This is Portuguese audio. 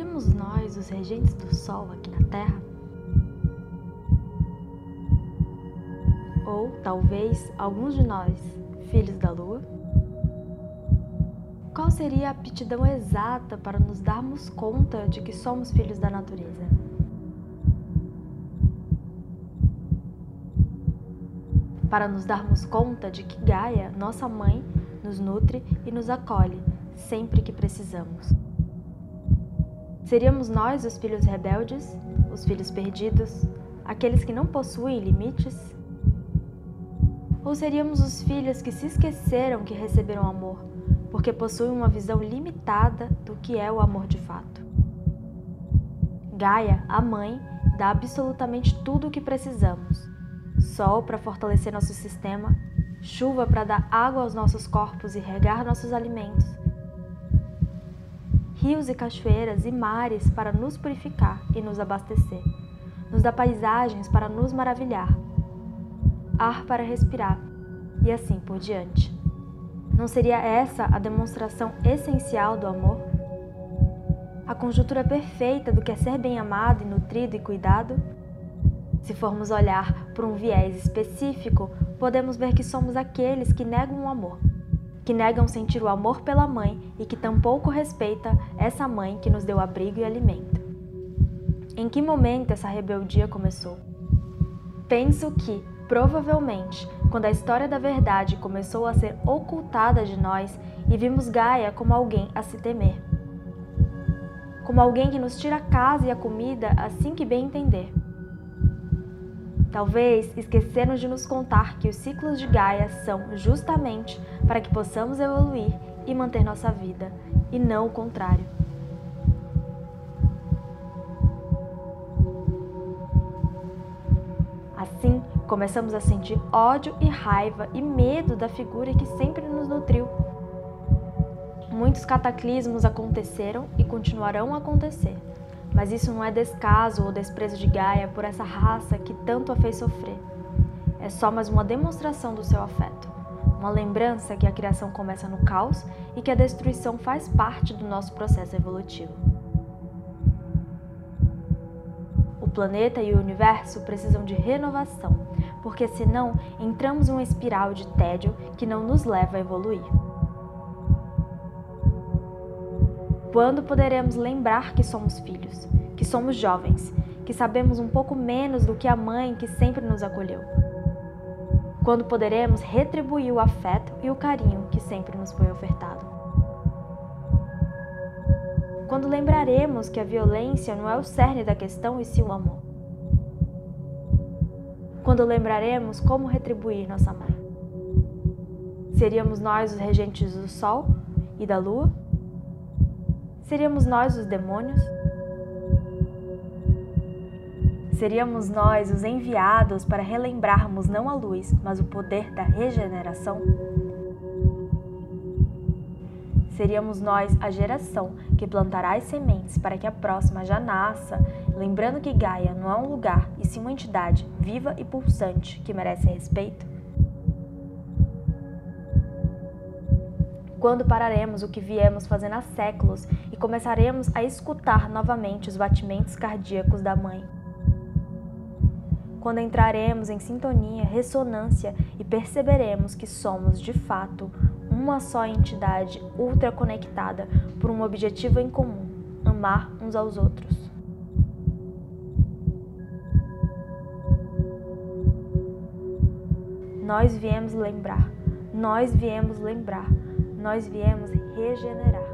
Seríamos nós os regentes do Sol aqui na Terra? Ou talvez alguns de nós, filhos da Lua? Qual seria a aptidão exata para nos darmos conta de que somos filhos da natureza? Para nos darmos conta de que Gaia, nossa mãe, nos nutre e nos acolhe sempre que precisamos. Seríamos nós os filhos rebeldes, os filhos perdidos, aqueles que não possuem limites? Ou seríamos os filhos que se esqueceram que receberam amor, porque possuem uma visão limitada do que é o amor de fato? Gaia, a mãe, dá absolutamente tudo o que precisamos: sol para fortalecer nosso sistema, chuva para dar água aos nossos corpos e regar nossos alimentos, rios e cachoeiras e mares para nos purificar e nos abastecer, nos dá paisagens para nos maravilhar, ar para respirar e assim por diante. Não seria essa a demonstração essencial do amor? A conjuntura perfeita do que é ser bem amado e nutrido e cuidado? Se formos olhar por um viés específico, podemos ver que somos aqueles que negam o amor, que negam sentir o amor pela mãe e que tampouco respeita essa mãe que nos deu abrigo e alimento. Em que momento essa rebeldia começou? Penso que, provavelmente, quando a história da verdade começou a ser ocultada de nós e vimos Gaia como alguém a se temer. Como alguém que nos tira a casa e a comida assim que bem entender Talvez esqueceram de nos contar que os ciclos de Gaia são justamente para que possamos evoluir e manter nossa vida, e não o contrário. Assim, começamos a sentir ódio e raiva e medo da figura que sempre nos nutriu. Muitos cataclismos aconteceram e continuarão a acontecer mas isso não é descaso ou desprezo de Gaia por essa raça que tanto a fez sofrer. É só mais uma demonstração do seu afeto, uma lembrança que a criação começa no caos e que a destruição faz parte do nosso processo evolutivo. O planeta e o universo precisam de renovação, porque senão entramos em uma espiral de tédio que não nos leva a evoluir. Quando poderemos lembrar que somos filhos, que somos jovens, que sabemos um pouco menos do que a mãe que sempre nos acolheu? Quando poderemos retribuir o afeto e o carinho que sempre nos foi ofertado? Quando lembraremos que a violência não é o cerne da questão e sim o amor? Quando lembraremos como retribuir nossa mãe? Seríamos nós os regentes do sol e da lua? Seríamos nós os demônios? Seríamos nós os enviados para relembrarmos não a luz, mas o poder da regeneração? Seríamos nós a geração que plantará as sementes para que a próxima já nasça, lembrando que Gaia não é um lugar, e sim uma entidade viva e pulsante que merece respeito? Quando pararemos o que viemos fazendo há séculos e começaremos a escutar novamente os batimentos cardíacos da mãe? Quando entraremos em sintonia, ressonância e perceberemos que somos, de fato, uma só entidade ultra conectada por um objetivo em comum: amar uns aos outros. Nós viemos lembrar, nós viemos lembrar nós viemos regenerar.